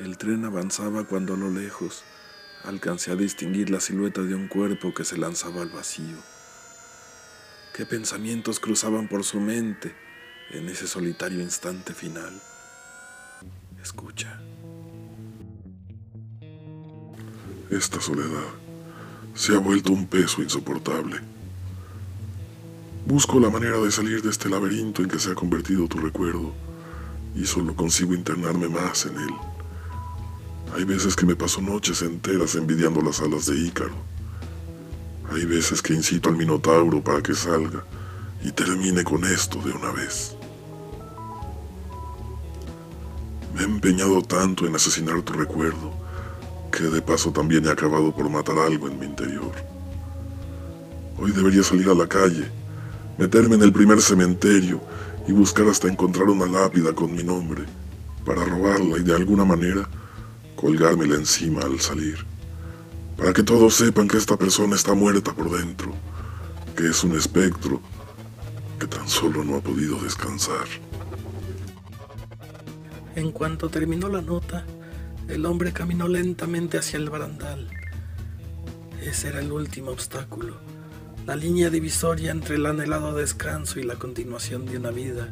El tren avanzaba cuando a lo lejos alcancé a distinguir la silueta de un cuerpo que se lanzaba al vacío. ¿Qué pensamientos cruzaban por su mente en ese solitario instante final? Escucha. Esta soledad se ha vuelto un peso insoportable. Busco la manera de salir de este laberinto en que se ha convertido tu recuerdo y solo consigo internarme más en él. Hay veces que me paso noches enteras envidiando las alas de Ícaro. Hay veces que incito al Minotauro para que salga y termine con esto de una vez. Me he empeñado tanto en asesinar tu recuerdo que de paso también he acabado por matar algo en mi interior. Hoy debería salir a la calle, meterme en el primer cementerio y buscar hasta encontrar una lápida con mi nombre, para robarla y de alguna manera colgármela encima al salir, para que todos sepan que esta persona está muerta por dentro, que es un espectro que tan solo no ha podido descansar. En cuanto terminó la nota, el hombre caminó lentamente hacia el barandal. Ese era el último obstáculo, la línea divisoria entre el anhelado descanso y la continuación de una vida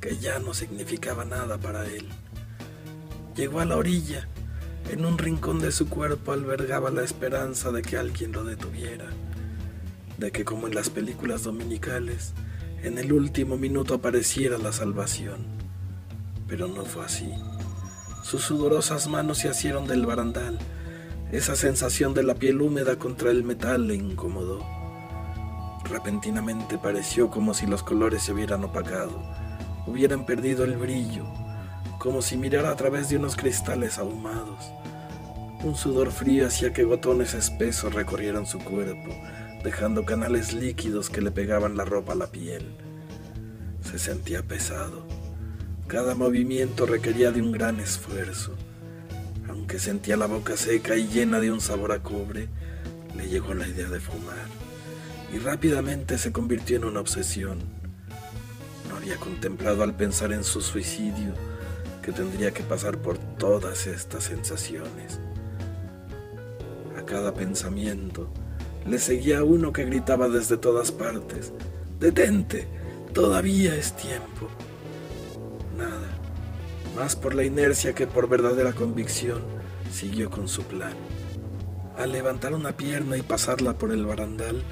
que ya no significaba nada para él. Llegó a la orilla. En un rincón de su cuerpo albergaba la esperanza de que alguien lo detuviera, de que como en las películas dominicales, en el último minuto apareciera la salvación. Pero no fue así. Sus sudorosas manos se asieron del barandal. Esa sensación de la piel húmeda contra el metal le incomodó. Repentinamente pareció como si los colores se hubieran opacado, hubieran perdido el brillo, como si mirara a través de unos cristales ahumados. Un sudor frío hacía que gotones espesos recorrieran su cuerpo, dejando canales líquidos que le pegaban la ropa a la piel. Se sentía pesado cada movimiento requería de un gran esfuerzo. Aunque sentía la boca seca y llena de un sabor a cobre, le llegó la idea de fumar y rápidamente se convirtió en una obsesión. No había contemplado al pensar en su suicidio que tendría que pasar por todas estas sensaciones. A cada pensamiento le seguía uno que gritaba desde todas partes, Detente, todavía es tiempo nada. Más por la inercia que por verdadera convicción, siguió con su plan. Al levantar una pierna y pasarla por el barandal,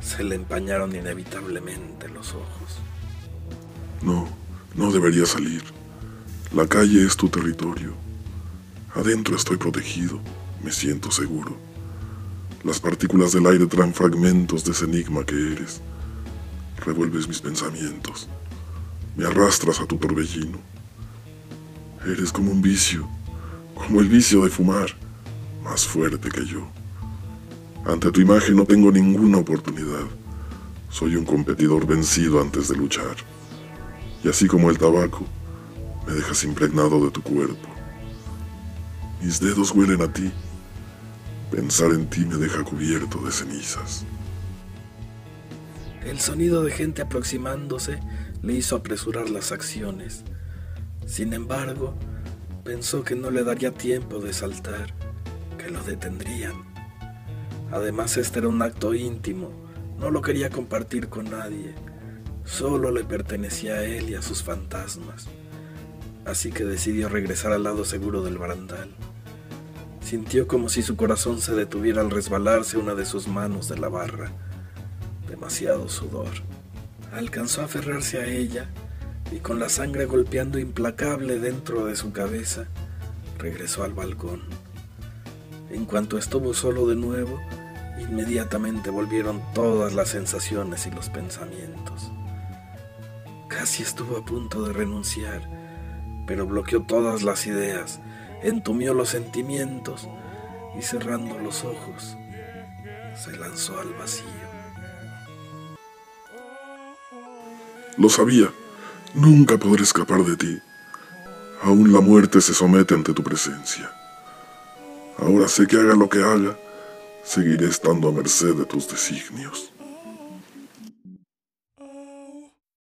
se le empañaron inevitablemente los ojos. No, no debería salir. La calle es tu territorio. Adentro estoy protegido, me siento seguro. Las partículas del aire traen fragmentos de ese enigma que eres. Revuelves mis pensamientos. Me arrastras a tu torbellino. Eres como un vicio, como el vicio de fumar, más fuerte que yo. Ante tu imagen no tengo ninguna oportunidad. Soy un competidor vencido antes de luchar. Y así como el tabaco, me dejas impregnado de tu cuerpo. Mis dedos huelen a ti. Pensar en ti me deja cubierto de cenizas. El sonido de gente aproximándose le hizo apresurar las acciones. Sin embargo, pensó que no le daría tiempo de saltar, que lo detendrían. Además, este era un acto íntimo, no lo quería compartir con nadie, solo le pertenecía a él y a sus fantasmas. Así que decidió regresar al lado seguro del barandal. Sintió como si su corazón se detuviera al resbalarse una de sus manos de la barra. Demasiado sudor. Alcanzó a aferrarse a ella y con la sangre golpeando implacable dentro de su cabeza, regresó al balcón. En cuanto estuvo solo de nuevo, inmediatamente volvieron todas las sensaciones y los pensamientos. Casi estuvo a punto de renunciar, pero bloqueó todas las ideas, entumió los sentimientos y cerrando los ojos, se lanzó al vacío. Lo sabía. Nunca podré escapar de ti. Aún la muerte se somete ante tu presencia. Ahora sé que haga lo que haga, seguiré estando a merced de tus designios.